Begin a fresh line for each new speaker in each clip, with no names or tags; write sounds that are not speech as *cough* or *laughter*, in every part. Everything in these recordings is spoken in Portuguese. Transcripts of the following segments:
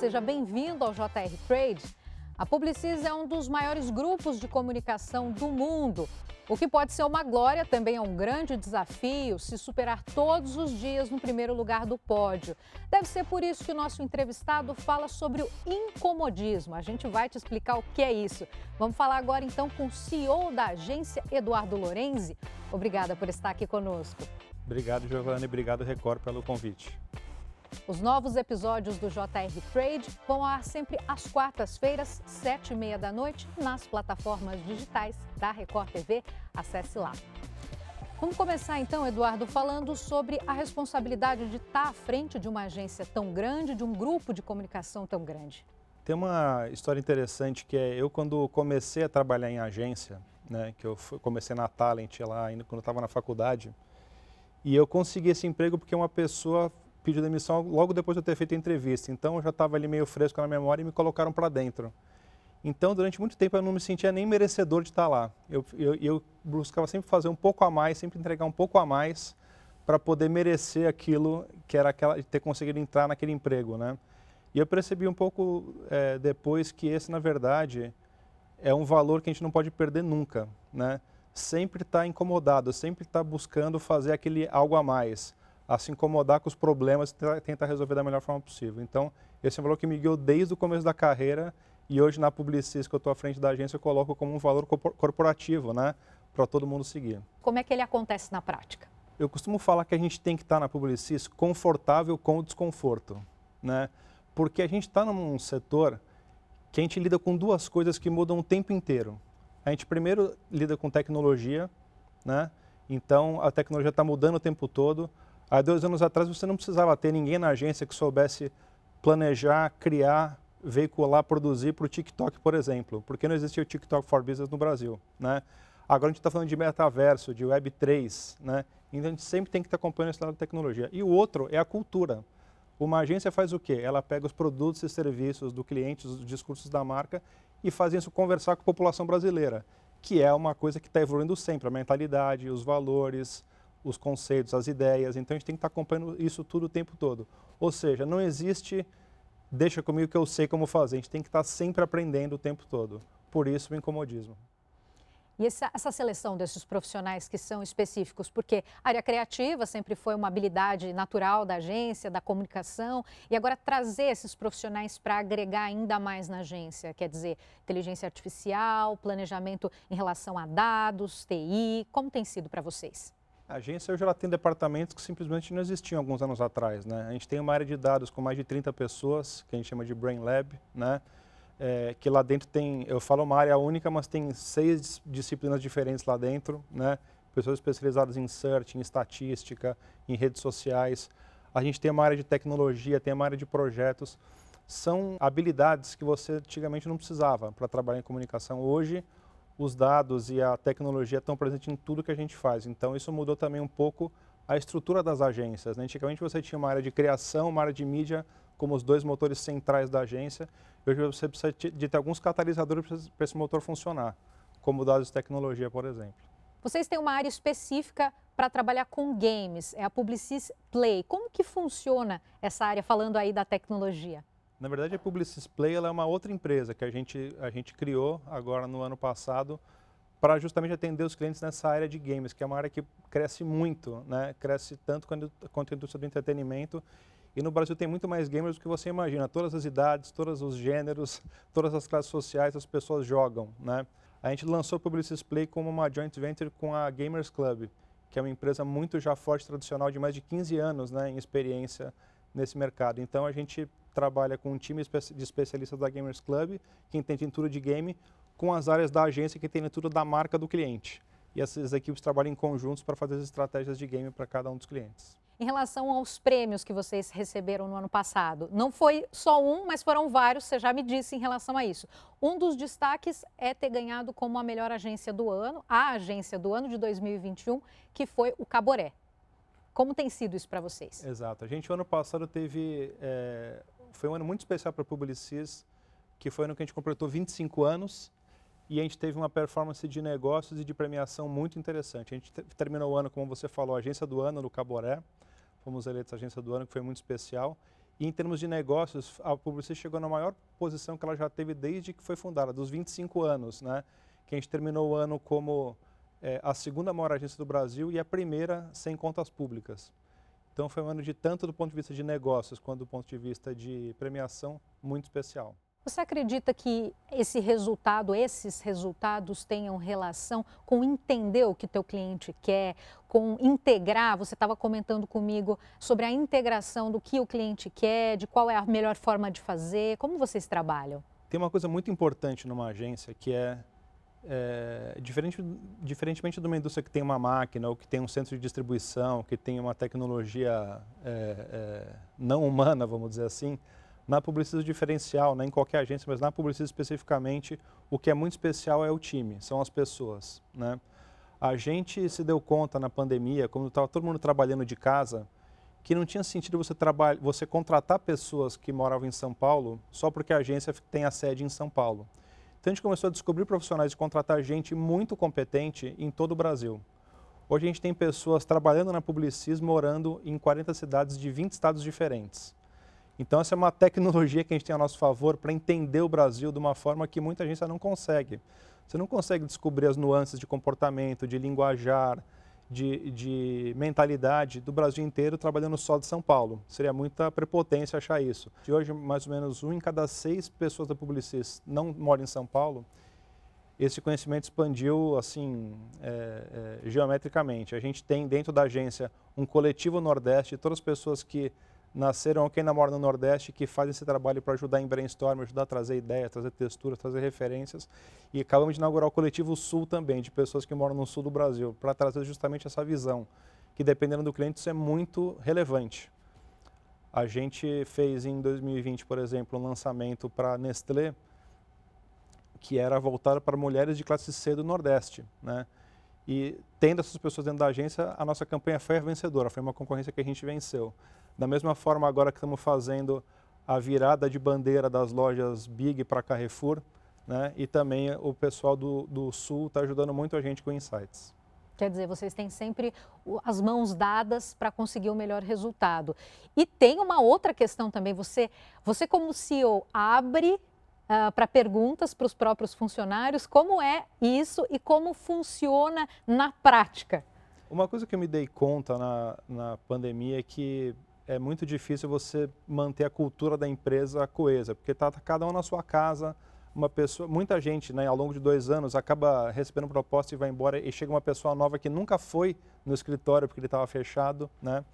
seja bem-vindo ao JR Trade. A Publicis é um dos maiores grupos de comunicação do mundo. O que pode ser uma glória também é um grande desafio se superar todos os dias no primeiro lugar do pódio. Deve ser por isso que o nosso entrevistado fala sobre o incomodismo. A gente vai te explicar o que é isso. Vamos falar agora então com o CEO da agência, Eduardo Lorenzi. Obrigada por estar aqui conosco.
Obrigado, Giovanni. Obrigado, Record, pelo convite.
Os novos episódios do JR Trade vão ao ar sempre às quartas-feiras, sete e meia da noite, nas plataformas digitais da Record TV. Acesse lá. Vamos começar então, Eduardo, falando sobre a responsabilidade de estar à frente de uma agência tão grande, de um grupo de comunicação tão grande.
Tem uma história interessante que é eu quando comecei a trabalhar em agência, né, que eu comecei na Talent lá ainda quando estava na faculdade, e eu consegui esse emprego porque uma pessoa pediu demissão logo depois de eu ter feito a entrevista. Então eu já estava ali meio fresco na memória e me colocaram para dentro. Então, durante muito tempo, eu não me sentia nem merecedor de estar lá. Eu, eu, eu buscava sempre fazer um pouco a mais, sempre entregar um pouco a mais para poder merecer aquilo que era aquela, ter conseguido entrar naquele emprego, né? E eu percebi um pouco é, depois que esse, na verdade, é um valor que a gente não pode perder nunca, né? Sempre estar tá incomodado, sempre estar tá buscando fazer aquele algo a mais a se incomodar com os problemas e tentar resolver da melhor forma possível. Então, esse é um valor que me guiou desde o começo da carreira e hoje na Publicis, que eu estou à frente da agência, eu coloco como um valor corporativo, né, para todo mundo seguir.
Como é que ele acontece na prática?
Eu costumo falar que a gente tem que estar tá na Publicis confortável com o desconforto, né? Porque a gente está num setor que a gente lida com duas coisas que mudam o tempo inteiro. A gente primeiro lida com tecnologia, né? Então a tecnologia está mudando o tempo todo. Há dois anos atrás você não precisava ter ninguém na agência que soubesse planejar, criar, veicular, produzir para o TikTok, por exemplo, porque não existia o TikTok for Business no Brasil, né? Agora a gente está falando de metaverso, de Web3, né? Então a gente sempre tem que estar tá acompanhando esse lado da tecnologia. E o outro é a cultura. Uma agência faz o quê? Ela pega os produtos e serviços do cliente, os discursos da marca e faz isso conversar com a população brasileira, que é uma coisa que está evoluindo sempre, a mentalidade, os valores, os conceitos, as ideias. Então a gente tem que estar acompanhando isso tudo o tempo todo. Ou seja, não existe deixa comigo que eu sei como fazer. A gente tem que estar sempre aprendendo o tempo todo. Por isso o incomodismo.
E essa, essa, seleção desses profissionais que são específicos, porque a área criativa sempre foi uma habilidade natural da agência, da comunicação, e agora trazer esses profissionais para agregar ainda mais na agência, quer dizer, inteligência artificial, planejamento em relação a dados, TI, como tem sido para vocês?
A agência hoje ela tem departamentos que simplesmente não existiam alguns anos atrás. Né? A gente tem uma área de dados com mais de 30 pessoas, que a gente chama de Brain Lab, né? É, que lá dentro tem, eu falo uma área única, mas tem seis disciplinas diferentes lá dentro, né? pessoas especializadas em search, em estatística, em redes sociais. A gente tem uma área de tecnologia, tem uma área de projetos. São habilidades que você antigamente não precisava para trabalhar em comunicação. Hoje, os dados e a tecnologia estão presentes em tudo que a gente faz. Então, isso mudou também um pouco a estrutura das agências. Né? Antigamente, você tinha uma área de criação, uma área de mídia, como os dois motores centrais da agência. Hoje, você precisa de ter alguns catalisadores para esse motor funcionar, como dados de tecnologia, por exemplo.
Vocês têm uma área específica para trabalhar com games, é a Publicis Play. Como que funciona essa área, falando aí da tecnologia?
Na verdade, a Publicis Play é uma outra empresa que a gente, a gente criou agora no ano passado para justamente atender os clientes nessa área de games, que é uma área que cresce muito, né? cresce tanto quanto, quanto a indústria do entretenimento. E no Brasil tem muito mais gamers do que você imagina. Todas as idades, todos os gêneros, *laughs* todas as classes sociais, as pessoas jogam. Né? A gente lançou a Publicis Play como uma joint venture com a Gamers Club, que é uma empresa muito já forte, tradicional, de mais de 15 anos né, em experiência nesse mercado. Então a gente trabalha com um time de especialistas da Gamers Club, que entende tudo de game, com as áreas da agência que entendem tudo da marca do cliente. E essas equipes trabalham em conjuntos para fazer as estratégias de game para cada um dos clientes.
Em relação aos prêmios que vocês receberam no ano passado, não foi só um, mas foram vários, você já me disse em relação a isso. Um dos destaques é ter ganhado como a melhor agência do ano, a agência do ano de 2021, que foi o Caboré. Como tem sido isso para vocês?
Exato. A gente, o ano passado, teve é, foi um ano muito especial para a Publicis, que foi o ano que a gente completou 25 anos e a gente teve uma performance de negócios e de premiação muito interessante. A gente terminou o ano, como você falou, agência do ano no Caboré, fomos eleitos agência do ano, que foi muito especial. E em termos de negócios, a Publicis chegou na maior posição que ela já teve desde que foi fundada, dos 25 anos, né? Que a gente terminou o ano como é, a segunda maior agência do Brasil e a primeira sem contas públicas. Então foi um ano de tanto do ponto de vista de negócios quanto do ponto de vista de premiação muito especial.
Você acredita que esse resultado, esses resultados tenham relação com entender o que teu cliente quer, com integrar? Você estava comentando comigo sobre a integração do que o cliente quer, de qual é a melhor forma de fazer. Como vocês trabalham?
Tem uma coisa muito importante numa agência que é é, diferente, diferentemente de uma indústria que tem uma máquina ou que tem um centro de distribuição, que tem uma tecnologia é, é, não humana, vamos dizer assim, na publicidade diferencial, não em qualquer agência, mas na publicidade especificamente, o que é muito especial é o time, são as pessoas. Né? A gente se deu conta na pandemia, quando estava todo mundo trabalhando de casa, que não tinha sentido você, você contratar pessoas que moravam em São Paulo só porque a agência tem a sede em São Paulo. Então a gente começou a descobrir profissionais e contratar gente muito competente em todo o Brasil. Hoje a gente tem pessoas trabalhando na Publicis morando em 40 cidades de 20 estados diferentes. Então essa é uma tecnologia que a gente tem a nosso favor para entender o Brasil de uma forma que muita gente não consegue. Você não consegue descobrir as nuances de comportamento, de linguajar, de, de, mentalidade do Brasil inteiro trabalhando só de São Paulo. Seria muita prepotência achar isso. De hoje, mais ou menos um em cada seis pessoas da Publicis não mora em São Paulo. Esse conhecimento expandiu assim é, é, geometricamente. A gente tem dentro da agência um coletivo Nordeste, todas as pessoas que nasceram quem namora no Nordeste que fazem esse trabalho para ajudar em brainstorm, ajudar a trazer ideias, trazer texturas, trazer referências. E acabamos de inaugurar o Coletivo Sul também, de pessoas que moram no sul do Brasil, para trazer justamente essa visão, que dependendo do cliente isso é muito relevante. A gente fez em 2020, por exemplo, um lançamento para Nestlé, que era voltado para mulheres de classe C do Nordeste, né? E tendo essas pessoas dentro da agência, a nossa campanha foi a vencedora, foi uma concorrência que a gente venceu. Da mesma forma, agora que estamos fazendo a virada de bandeira das lojas Big para Carrefour, né? e também o pessoal do, do Sul está ajudando muito a gente com insights.
Quer dizer, vocês têm sempre as mãos dadas para conseguir o melhor resultado. E tem uma outra questão também. Você, você como CEO, abre uh, para perguntas para os próprios funcionários. Como é isso e como funciona na prática?
Uma coisa que eu me dei conta na, na pandemia é que é muito difícil você manter a cultura da empresa coesa, porque está cada um na sua casa, uma pessoa, muita gente, né, ao longo de dois anos, acaba recebendo proposta e vai embora e chega uma pessoa nova que nunca foi no escritório porque ele estava fechado, né?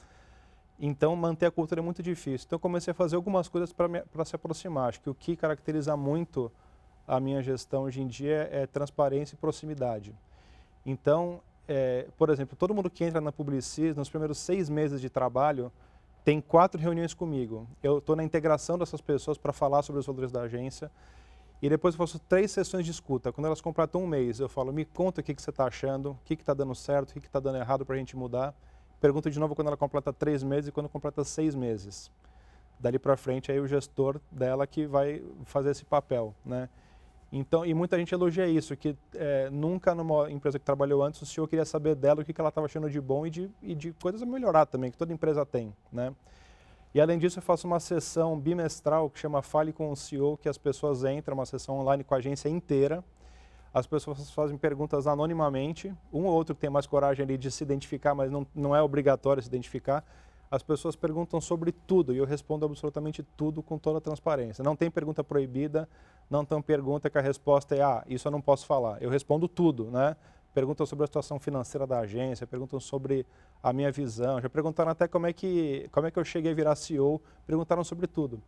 Então manter a cultura é muito difícil. Então comecei a fazer algumas coisas para se aproximar. Acho que o que caracteriza muito a minha gestão hoje em dia é transparência e proximidade. Então, é, por exemplo, todo mundo que entra na Publicis, nos primeiros seis meses de trabalho, tem quatro reuniões comigo. Eu estou na integração dessas pessoas para falar sobre os valores da agência. E depois eu faço três sessões de escuta. Quando elas completam um mês, eu falo, me conta o que, que você está achando, o que está dando certo, o que está dando errado para a gente mudar. Pergunto de novo quando ela completa três meses e quando completa seis meses. Dali para frente, aí o gestor dela que vai fazer esse papel, né? Então, e muita gente elogia isso, que é, nunca numa empresa que trabalhou antes o senhor queria saber dela o que, que ela estava achando de bom e de, e de coisas a melhorar também, que toda empresa tem, né? E além disso, eu faço uma sessão bimestral que chama Fale com o CEO, que as pessoas entram, uma sessão online com a agência inteira. As pessoas fazem perguntas anonimamente, um ou outro que tem mais coragem ali de se identificar, mas não, não é obrigatório se identificar. As pessoas perguntam sobre tudo e eu respondo absolutamente tudo com toda transparência. Não tem pergunta proibida, não tem pergunta que a resposta é, ah, isso eu não posso falar. Eu respondo tudo, né? Perguntam sobre a situação financeira da agência, perguntam sobre a minha visão, já perguntaram até como é que, como é que eu cheguei a virar CEO, perguntaram sobre tudo.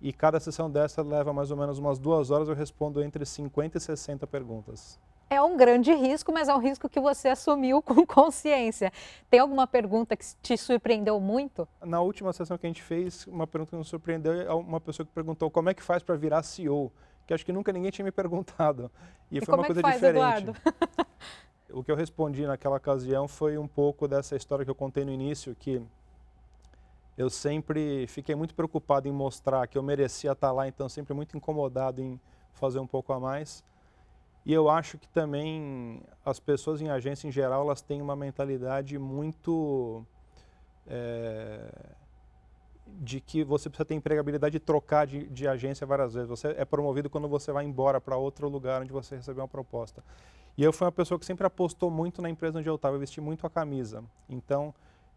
E cada sessão dessa leva mais ou menos umas duas horas, eu respondo entre 50 e 60 perguntas.
É um grande risco, mas é um risco que você assumiu *laughs* com consciência. Tem alguma pergunta que te surpreendeu muito?
Na última sessão que a gente fez, uma pergunta que nos surpreendeu é uma pessoa que perguntou como é que faz para virar CEO, que acho que nunca ninguém tinha me perguntado.
E, e foi uma é coisa faz, diferente. Eduardo? *laughs*
o que eu respondi naquela ocasião foi um pouco dessa história que eu contei no início, que eu sempre fiquei muito preocupado em mostrar que eu merecia estar lá, então sempre muito incomodado em fazer um pouco a mais. E eu acho que também as pessoas em agência em geral elas têm uma mentalidade muito é, de que você precisa ter empregabilidade e trocar de, de agência várias vezes. Você é promovido quando você vai embora para outro lugar onde você recebeu uma proposta. E eu fui uma pessoa que sempre apostou muito na empresa onde eu estava, eu vesti muito a camisa. Então,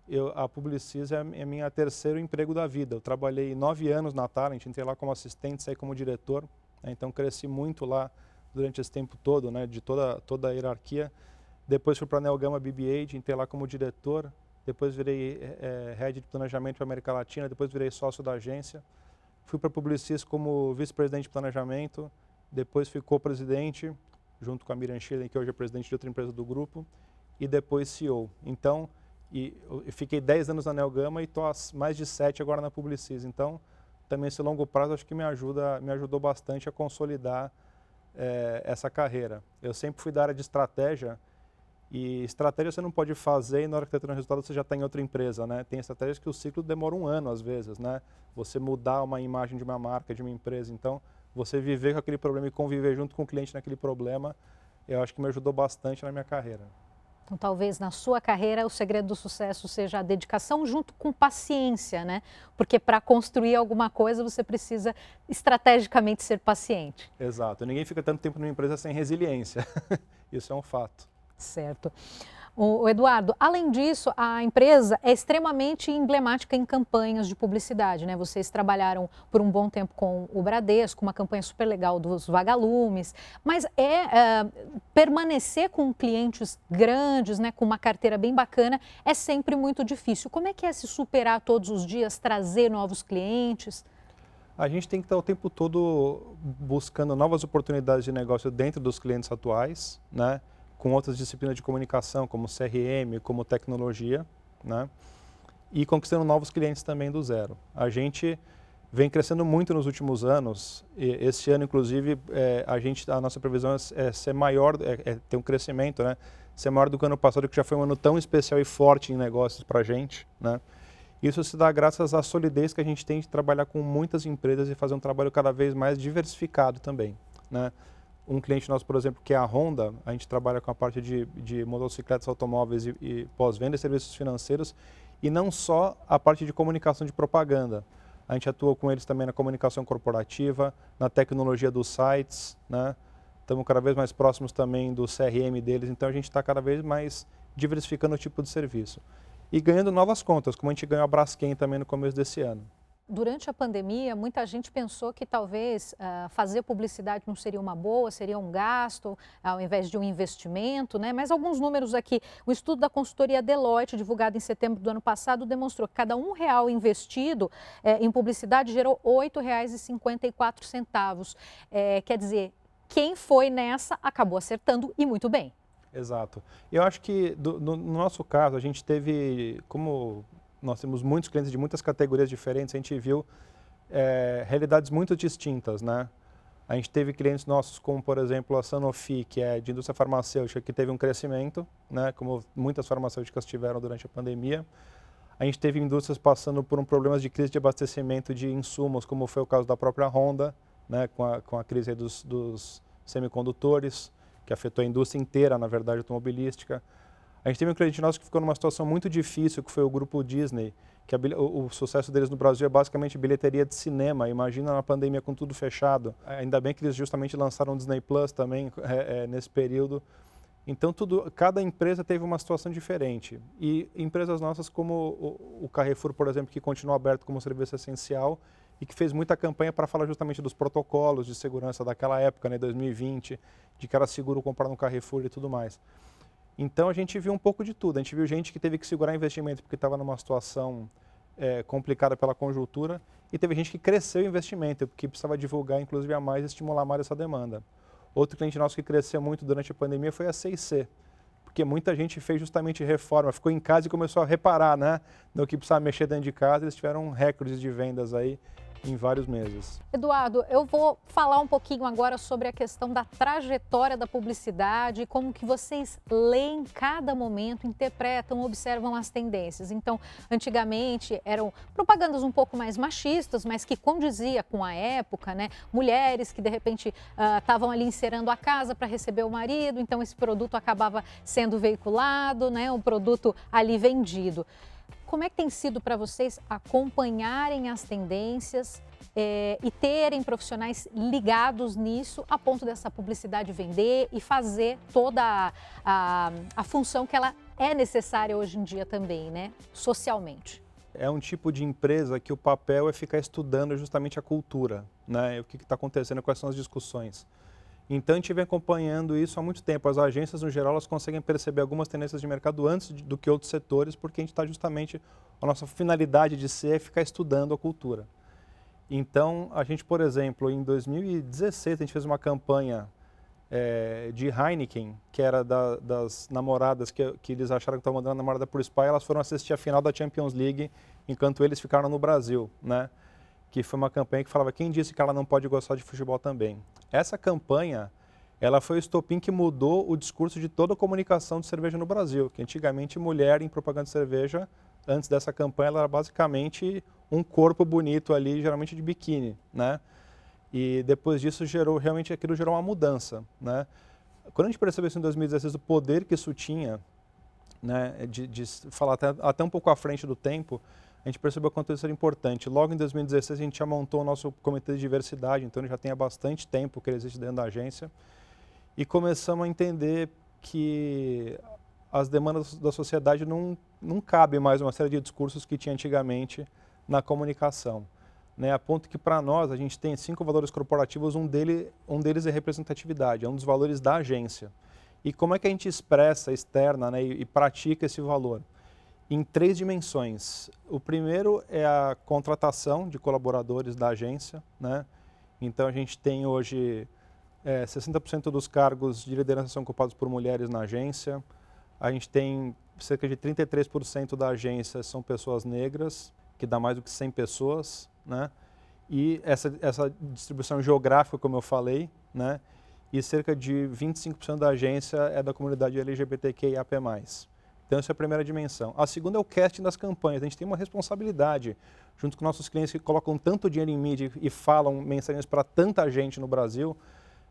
eu, a Publicis é, é minha terceiro emprego da vida. Eu trabalhei nove anos na Talent, entrei lá como assistente, saí como diretor. Né? Então, cresci muito lá durante esse tempo todo, né? de toda, toda a hierarquia. Depois fui para a Neogama BB-8, entrei lá como diretor. Depois virei é, head de planejamento para América Latina. Depois virei sócio da agência. Fui para a Publicis como vice-presidente de planejamento. Depois fui co-presidente junto com a Miriam Schilling, que hoje é presidente de outra empresa do grupo, e depois CEO. Então, e, eu fiquei 10 anos na Nelgama e estou há mais de 7 agora na Publicis. Então, também esse longo prazo acho que me, ajuda, me ajudou bastante a consolidar é, essa carreira. Eu sempre fui da área de estratégia, e estratégia você não pode fazer e na hora que está tendo resultado você já está em outra empresa, né? Tem estratégias que o ciclo demora um ano às vezes, né? Você mudar uma imagem de uma marca, de uma empresa. Então, você viver com aquele problema e conviver junto com o cliente naquele problema, eu acho que me ajudou bastante na minha carreira.
Então, talvez na sua carreira o segredo do sucesso seja a dedicação junto com paciência, né? Porque para construir alguma coisa você precisa estrategicamente ser paciente.
Exato. Ninguém fica tanto tempo numa empresa sem resiliência. *laughs* Isso é um fato.
Certo. O Eduardo, além disso, a empresa é extremamente emblemática em campanhas de publicidade, né? Vocês trabalharam por um bom tempo com o Bradesco, uma campanha super legal dos vagalumes, mas é, é permanecer com clientes grandes, né, com uma carteira bem bacana, é sempre muito difícil. Como é que é se superar todos os dias, trazer novos clientes?
A gente tem que estar o tempo todo buscando novas oportunidades de negócio dentro dos clientes atuais, né? Com outras disciplinas de comunicação, como CRM, como tecnologia, né? e conquistando novos clientes também do zero. A gente vem crescendo muito nos últimos anos. E esse ano, inclusive, é, a gente, a nossa previsão é, é ser maior, é, é, ter um crescimento, né? Ser maior do que o ano passado, que já foi um ano tão especial e forte em negócios para a gente, né? Isso se dá graças à solidez que a gente tem de trabalhar com muitas empresas e fazer um trabalho cada vez mais diversificado também, né? Um cliente nosso, por exemplo, que é a Honda, a gente trabalha com a parte de, de motocicletas, automóveis e, e pós-venda e serviços financeiros, e não só a parte de comunicação de propaganda. A gente atua com eles também na comunicação corporativa, na tecnologia dos sites, né? Estamos cada vez mais próximos também do CRM deles, então a gente está cada vez mais diversificando o tipo de serviço. E ganhando novas contas, como a gente ganhou a Braskem também no começo desse ano
durante a pandemia, muita gente pensou que talvez uh, fazer publicidade não seria uma boa, seria um gasto ao invés de um investimento, né? Mas alguns números aqui. O estudo da consultoria Deloitte, divulgado em setembro do ano passado, demonstrou que cada um real investido eh, em publicidade gerou R$ 8,54. Eh, quer dizer, quem foi nessa acabou acertando e muito bem.
Exato. Eu acho que do, no, no nosso caso, a gente teve, como nós temos muitos clientes de muitas categorias diferentes, a gente viu é, realidades muito distintas, né? A gente teve clientes nossos como, por exemplo, a Sanofi, que é de indústria farmacêutica, que teve um crescimento, né, como muitas farmacêuticas tiveram durante a pandemia. A gente teve indústrias passando por um problemas de crise de abastecimento de insumos, como foi o caso da própria Honda, né, com, a, com a crise dos, dos semicondutores, que afetou a indústria inteira, na verdade, automobilística. A gente teve um cliente nosso que ficou numa situação muito difícil, que foi o grupo Disney, que a, o, o, sucesso deles no Brasil é basicamente bilheteria de cinema. Imagina na pandemia com tudo fechado. Ainda bem que eles justamente lançaram o Disney Plus também é, é, nesse período. Então, tudo, cada empresa teve uma situação diferente. E empresas nossas como o, o Carrefour, por exemplo, que continua aberto como serviço essencial e que fez muita campanha para falar justamente dos protocolos de segurança daquela época, né, 2020, de que era seguro comprar no Carrefour e tudo mais. Então a gente viu um pouco de tudo. A gente viu gente que teve que segurar investimento porque estava numa situação é, complicada pela conjuntura e teve gente que cresceu o investimento porque precisava divulgar, inclusive, a mais estimular mais essa demanda. Outro cliente nosso que cresceu muito durante a pandemia foi a C&C, porque muita gente fez justamente reforma, ficou em casa e começou a reparar, né, no que precisava mexer dentro de casa. Eles tiveram recordes de vendas aí em vários meses.
Eduardo, eu vou falar um pouquinho agora sobre a questão da trajetória da publicidade, como que vocês leem cada momento, interpretam, observam as tendências. Então, antigamente eram propagandas um pouco mais machistas, mas que condizia com a época, né? Mulheres que de repente estavam uh, ali encerando a casa para receber o marido, então esse produto acabava sendo veiculado, né? O produto ali vendido. Como é que tem sido para vocês acompanharem as tendências é, e terem profissionais ligados nisso a ponto dessa publicidade vender e fazer toda a, a, a função que ela é necessária hoje em dia também, né, socialmente?
É um tipo de empresa que o papel é ficar estudando justamente a cultura, né, o que está acontecendo, quais são as discussões. Então a gente vem acompanhando isso há muito tempo. As agências, no geral, elas conseguem perceber algumas tendências de mercado antes do que outros setores, porque a gente está justamente, a nossa finalidade de ser é ficar estudando a cultura. Então, a gente, por exemplo, em 2016, a gente fez uma campanha é, de Heineken, que era da, das namoradas que, que, eles acharam que estavam mandando a namorada por spa, elas foram assistir a final da Champions League, enquanto eles ficaram no Brasil, né? Que foi uma campanha que falava quem disse que ela não pode gostar de futebol também. Essa campanha, ela foi o estopim que mudou o discurso de toda a comunicação de cerveja no Brasil, que antigamente mulher em propaganda de cerveja, antes dessa campanha, ela era basicamente um corpo bonito ali, geralmente de biquíni, né? E depois disso gerou realmente aquilo gerou uma mudança, né? Quando a gente percebeu isso em 2016 o poder que isso tinha, né, de, de falar até, até, um pouco à frente do tempo, a gente percebeu quanto isso era importante. Logo em 2016 a gente já montou o nosso comitê de diversidade, então ele já tem há bastante tempo que ele existe dentro da agência e começamos a entender que as demandas da sociedade não, não cabe mais uma série de discursos que tinha antigamente na comunicação. Né, a ponto que para nós a gente tem cinco valores corporativos, um, dele, um deles é representatividade, é um dos valores da agência. E como é que a gente expressa, externa né, e, e pratica esse valor? Em três dimensões. O primeiro é a contratação de colaboradores da agência. Né? Então a gente tem hoje é, 60% dos cargos de liderança são ocupados por mulheres na agência. A gente tem cerca de 33% da agência são pessoas negras que dá mais do que 100 pessoas, né? E essa, essa distribuição geográfica, como eu falei, né? E cerca de 25% da agência é da comunidade LGBTQIAP+. Então, essa é a primeira dimensão. A segunda é o casting das campanhas. A gente tem uma responsabilidade, junto com nossos clientes que colocam tanto dinheiro em mídia e falam mensagens para tanta gente no Brasil,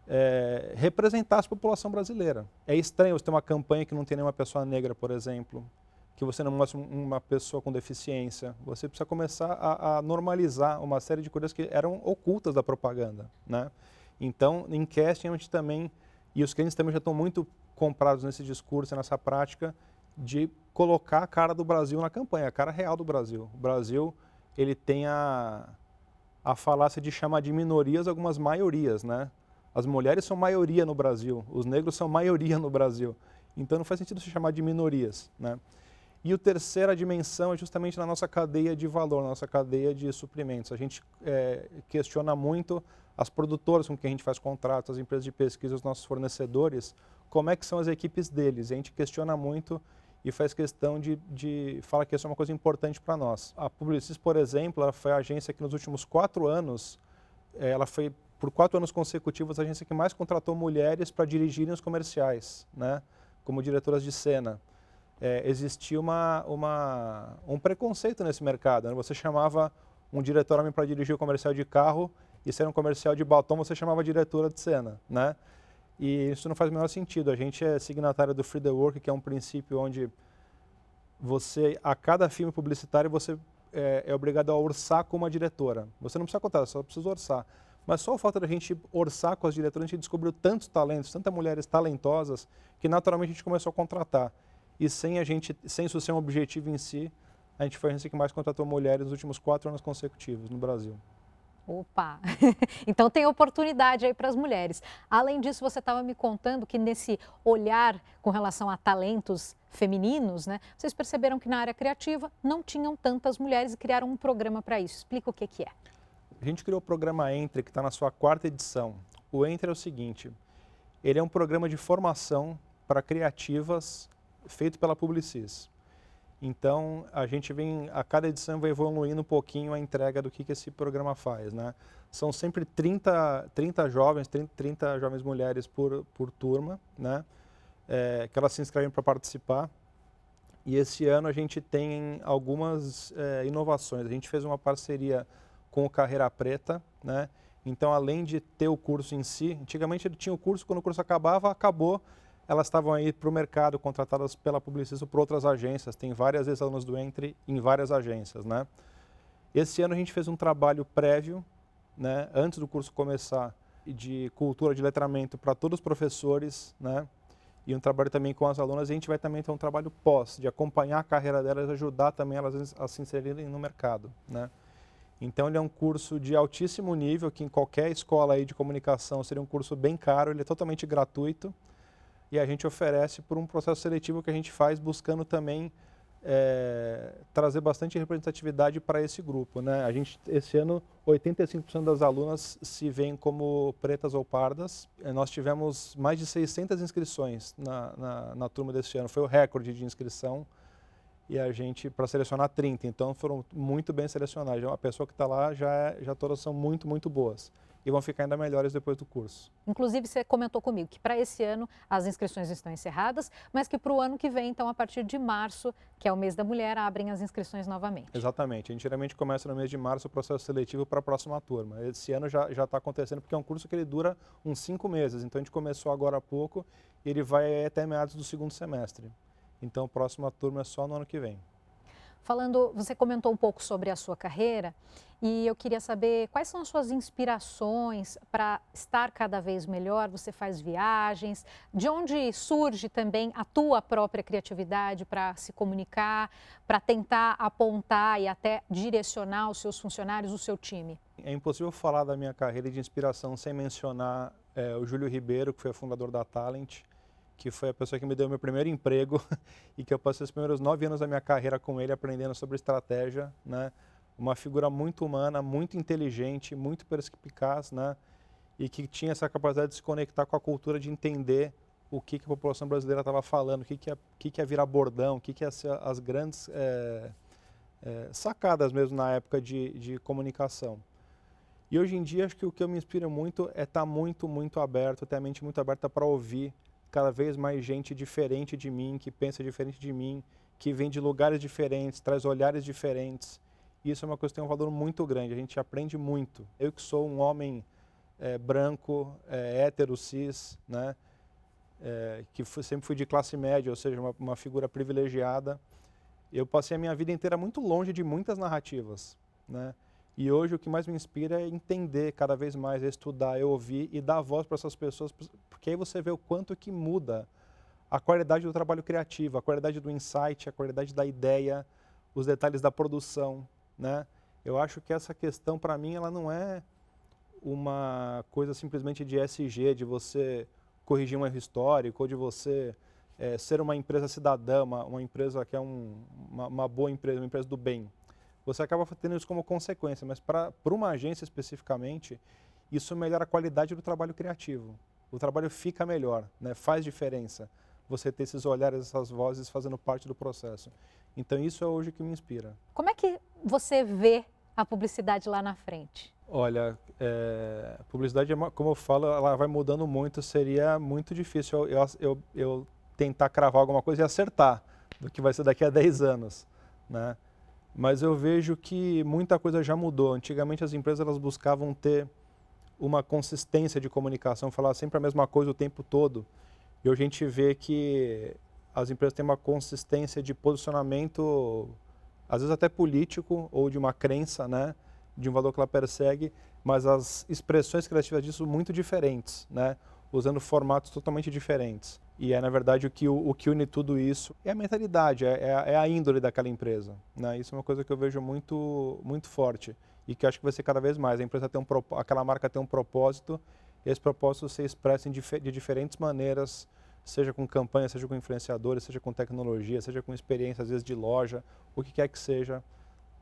é, representar a população brasileira. É estranho você ter uma campanha que não tem nenhuma pessoa negra, por exemplo, que você não mostra uma pessoa com deficiência. Você precisa começar a, a, normalizar uma série de coisas que eram ocultas da propaganda, né? Então, em casting a gente também, e os clientes também já estão muito comprados nesse discurso, nessa prática de colocar a cara do Brasil na campanha, a cara real do Brasil. O Brasil, ele tem a, a falácia de chamar de minorias algumas maiorias, né? As mulheres são maioria no Brasil, os negros são maioria no Brasil. Então não faz sentido se chamar de minorias, né? E a terceira dimensão é justamente na nossa cadeia de valor, na nossa cadeia de suprimentos. A gente é, questiona muito as produtoras com quem a gente faz contratos, as empresas de pesquisa, os nossos fornecedores, como é que são as equipes deles. A gente questiona muito e faz questão de, de falar que isso é uma coisa importante para nós. A Publicis, por exemplo, foi a agência que nos últimos quatro anos, é, ela foi por quatro anos consecutivos a agência que mais contratou mulheres para dirigirem os comerciais, né? como diretoras de cena é, existia uma, uma, um preconceito nesse mercado. Né? Você chamava um diretor homem para dirigir o comercial de carro e se era um comercial de batom, você chamava diretora de cena, né? E isso não faz o menor sentido. A gente é signatário do Free the Work, que é um princípio onde você, a cada filme publicitário, você é, é obrigado a orçar com uma diretora. Você não precisa contar, só precisa orçar. Mas só o fato da gente orçar com as diretoras, a gente descobriu tantos talentos, tantas mulheres talentosas, que naturalmente a gente começou a contratar e sem a gente, sem isso ser um objetivo em si, a gente foi a agência que mais contratou mulheres nos últimos quatro anos consecutivos no Brasil.
Opa! *laughs* então tem oportunidade aí para as mulheres. Além disso, você estava me contando que nesse olhar com relação a talentos femininos, né, vocês perceberam que na área criativa não tinham tantas mulheres e criaram um programa para isso. Explica o que, que é.
A gente criou o programa Entre, que está na sua quarta edição. O Entre é o seguinte: ele é um programa de formação para criativas feito pela Publicis. Então, a gente vem, a cada edição vai evoluindo um pouquinho a entrega do que, que esse programa faz, né? São sempre 30, 30 jovens, 30, 30 jovens mulheres por, por turma, né? É, que elas se inscrevem para participar. E esse ano a gente tem algumas é, inovações. A gente fez uma parceria com o Carreira Preta, né? Então, além de ter o curso em si, antigamente ele tinha o curso, quando o curso acabava, acabou elas estavam aí para o mercado, contratadas pela Publicis ou por outras agências. Tem várias ex-alunas do Entre em várias agências, né? Esse ano a gente fez um trabalho prévio, né, antes do curso começar, de cultura de letramento para todos os professores, né? E um trabalho também com as alunas. E a gente vai também ter um trabalho pós, de acompanhar a carreira delas, ajudar também elas a se inserirem no mercado, né? Então ele é um curso de altíssimo nível, que em qualquer escola aí de comunicação seria um curso bem caro, ele é totalmente gratuito e a gente oferece por um processo seletivo que a gente faz buscando também é, trazer bastante representatividade para esse grupo. Né? A gente, esse ano, 85% das alunas se veem como pretas ou pardas. É, nós tivemos mais de 600 inscrições na, na, na turma desse ano, foi o recorde de inscrição e a gente para selecionar 30, então foram muito bem selecionados. A pessoa que está lá já, é, já todas são muito, muito boas e vão ficar ainda melhores depois do curso.
Inclusive, você comentou comigo que para esse ano as inscrições estão encerradas, mas que para o ano que vem, então, a partir de março, que é o mês da mulher, abrem as inscrições novamente.
Exatamente. A gente geralmente começa no mês de março o processo seletivo para a próxima turma. Esse ano já está acontecendo porque é um curso que ele dura uns cinco meses. Então, a gente começou agora há pouco e ele vai até meados do segundo semestre. Então, a próxima turma é só no ano que vem.
Falando, você comentou um pouco sobre a sua carreira e eu queria saber quais são as suas inspirações para estar cada vez melhor. Você faz viagens, de onde surge também a tua própria criatividade para se comunicar, para tentar apontar e até direcionar os seus funcionários, o seu time?
É impossível falar da minha carreira de inspiração sem mencionar é, o Júlio Ribeiro, que foi fundador da Talent que foi a pessoa que me deu meu primeiro emprego *laughs* e que eu passei os primeiros nove anos da minha carreira com ele aprendendo sobre estratégia, né? Uma figura muito humana, muito inteligente, muito perspicaz, né? E que tinha essa capacidade de se conectar com a cultura, de entender o que, que a população brasileira estava falando, o que, que, é, que, que é virar bordão, o que, que é as grandes é, é, sacadas mesmo na época de, de comunicação. E hoje em dia, acho que o que eu me inspiro muito é estar tá muito, muito aberto, ter a mente muito aberta para ouvir cada vez mais gente diferente de mim, que pensa diferente de mim, que vem de lugares diferentes, traz olhares diferentes. Isso é uma coisa que tem um valor muito grande, a gente aprende muito. Eu que sou um homem é, branco, é, hétero, cis, né? É, que fui, sempre fui de classe média, ou seja, uma, uma figura privilegiada, eu passei a minha vida inteira muito longe de muitas narrativas, né? E hoje o que mais me inspira é entender cada vez mais, é estudar, é ouvir e dar voz para essas pessoas, porque aí você vê o quanto que muda a qualidade do trabalho criativo, a qualidade do insight, a qualidade da ideia, os detalhes da produção, né? Eu acho que essa questão para mim ela não é uma coisa simplesmente de SG, de você corrigir um erro histórico ou de você é, ser uma empresa cidadã, uma, uma empresa que é um, uma, uma boa empresa, uma empresa do bem você acaba tendo isso como consequência, mas para uma agência especificamente, isso melhora a qualidade do trabalho criativo. O trabalho fica melhor, né? faz diferença você ter esses olhares, essas vozes fazendo parte do processo. Então isso é hoje que me inspira.
Como é que você vê a publicidade lá na frente?
Olha, é, a publicidade, é como eu falo, ela vai mudando muito, seria muito difícil eu, eu, eu tentar cravar alguma coisa e acertar do que vai ser daqui a 10 anos, né? Mas eu vejo que muita coisa já mudou. Antigamente as empresas elas buscavam ter uma consistência de comunicação, falar sempre a mesma coisa o tempo todo. E hoje a gente vê que as empresas têm uma consistência de posicionamento, às vezes até político ou de uma crença, né, de um valor que ela persegue, mas as expressões criativas disso muito diferentes, né, usando formatos totalmente diferentes. E é, na verdade, o que, o, o que une tudo isso é a mentalidade, é, é, é, a índole daquela empresa. Né? Isso é uma coisa que eu vejo muito, muito forte e que acho que vai ser cada vez mais. A empresa tem um, aquela marca tem um propósito e esse propósito se expressa de, de diferentes maneiras, seja com campanha, seja com influenciadores, seja com tecnologia, seja com experiência, às vezes de loja, o que quer que seja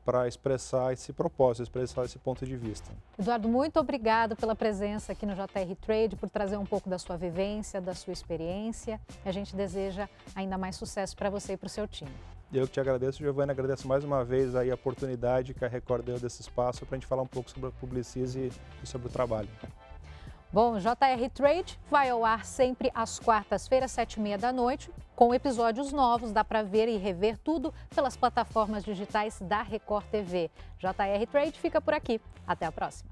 para expressar esse propósito, expressar esse ponto de vista.
Eduardo, muito obrigado pela presença aqui no JR Trade, por trazer um pouco da sua vivência, da sua experiência. A gente deseja ainda mais sucesso para você e para o seu time.
Eu que te agradeço, Giovanna, agradeço mais uma vez aí a oportunidade que a Record deu desse espaço para a gente falar um pouco sobre a Publicize e sobre o trabalho.
Bom, JR Trade vai ao ar sempre às quartas-feiras, sete e meia da noite, com episódios novos. Dá para ver e rever tudo pelas plataformas digitais da Record TV. JR Trade fica por aqui. Até a próxima.